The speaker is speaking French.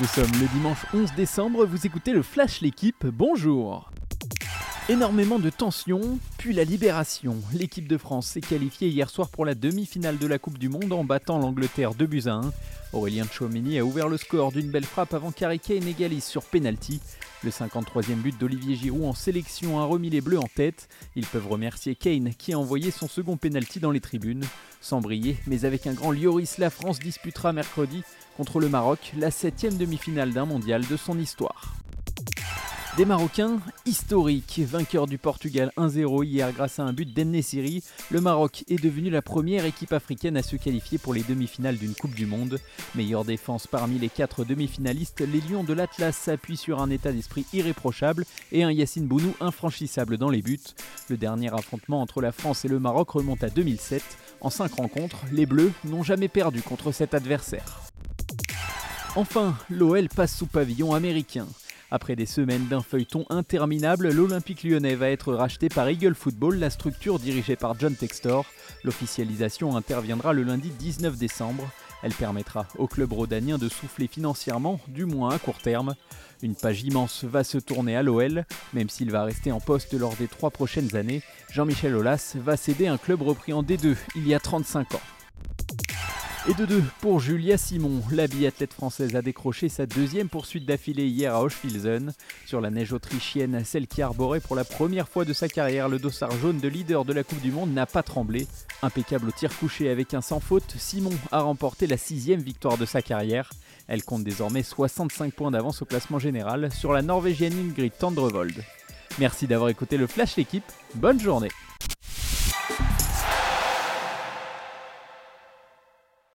Nous sommes le dimanche 11 décembre, vous écoutez le Flash L'équipe, bonjour Énormément de tensions, puis la libération. L'équipe de France s'est qualifiée hier soir pour la demi-finale de la Coupe du Monde en battant l'Angleterre 2 buts à 1. Aurélien Tchouameni a ouvert le score d'une belle frappe avant qu'Harry Kane égalise sur penalty. Le 53e but d'Olivier Giroud en sélection a remis les Bleus en tête. Ils peuvent remercier Kane qui a envoyé son second penalty dans les tribunes. Sans briller, mais avec un grand Lioris, la France disputera mercredi contre le Maroc la septième demi-finale d'un mondial de son histoire. Des Marocains historiques, vainqueurs du Portugal 1-0 hier grâce à un but d'Ennesiri, le Maroc est devenu la première équipe africaine à se qualifier pour les demi-finales d'une Coupe du Monde. Meilleure défense parmi les quatre demi-finalistes, les Lions de l'Atlas s'appuient sur un état d'esprit irréprochable et un Yacine Bounou infranchissable dans les buts. Le dernier affrontement entre la France et le Maroc remonte à 2007. En cinq rencontres, les Bleus n'ont jamais perdu contre cet adversaire. Enfin, l'OL passe sous pavillon américain. Après des semaines d'un feuilleton interminable, l'Olympique lyonnais va être racheté par Eagle Football, la structure dirigée par John Textor. L'officialisation interviendra le lundi 19 décembre. Elle permettra au club rhodanien de souffler financièrement, du moins à court terme. Une page immense va se tourner à l'OL, même s'il va rester en poste lors des trois prochaines années. Jean-Michel Aulas va céder un club repris en D2 il y a 35 ans. Et de deux pour Julia Simon. La biathlète française a décroché sa deuxième poursuite d'affilée hier à Hochfilzen. Sur la neige autrichienne, celle qui arborait pour la première fois de sa carrière le dossard jaune de leader de la Coupe du Monde n'a pas tremblé. Impeccable au tir couché avec un sans faute, Simon a remporté la sixième victoire de sa carrière. Elle compte désormais 65 points d'avance au classement général sur la Norvégienne Ingrid Tandrevold. Merci d'avoir écouté le Flash l'équipe, bonne journée